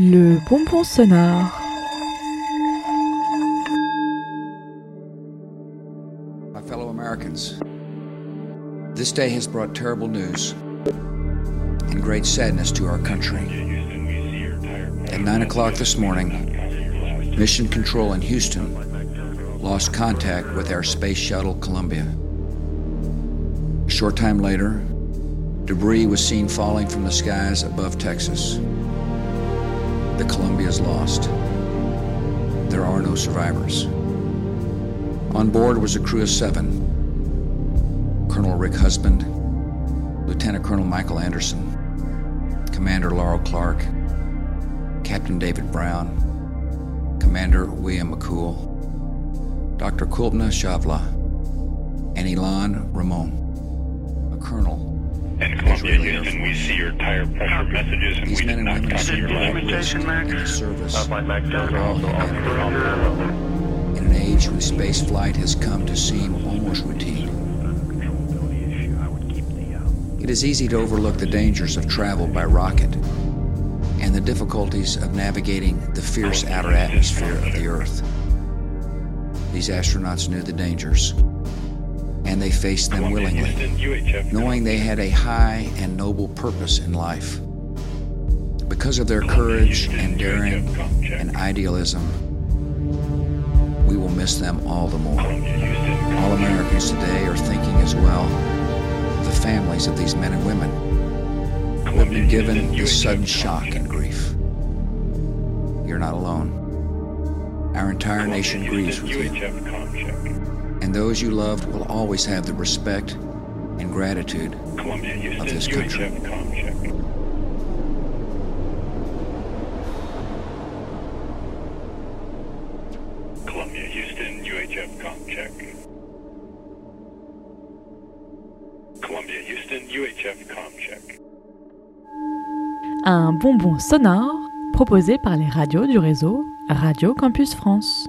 Le bonbon sonore. My fellow Americans, this day has brought terrible news and great sadness to our country. At 9 o'clock this morning, Mission Control in Houston lost contact with our space shuttle Columbia. A short time later, debris was seen falling from the skies above Texas. The Columbia is lost. There are no survivors. On board was a crew of seven Colonel Rick Husband, Lieutenant Colonel Michael Anderson, Commander Laurel Clark, Captain David Brown, Commander William McCool, Dr. Kalpana Chawla, and Ilan Ramon, a colonel. And Columbia, Houston, we see your tire pressure messages and These we men did not women copy your their language. lives in service. Max of Delta, all also humanity. officer on In an age when space flight has come to seem almost routine, it is easy to overlook the dangers of travel by rocket and the difficulties of navigating the fierce outer atmosphere of the Earth. These astronauts knew the dangers, and they faced them willingly, knowing they had a high and noble purpose in life. Because of their courage and daring and idealism, we will miss them all the more. All Americans today are thinking as well of the families of these men and women who have been given this sudden shock and grief. You're not alone. Our entire nation grieves with you. And those you loved will always have the respect and gratitude Columbia, Houston, this country. UHF, com check. Columbia, Houston, UHF, com check. Columbia, Houston, UHF, com check. Un bonbon sonore proposé par les radios du réseau Radio Campus France.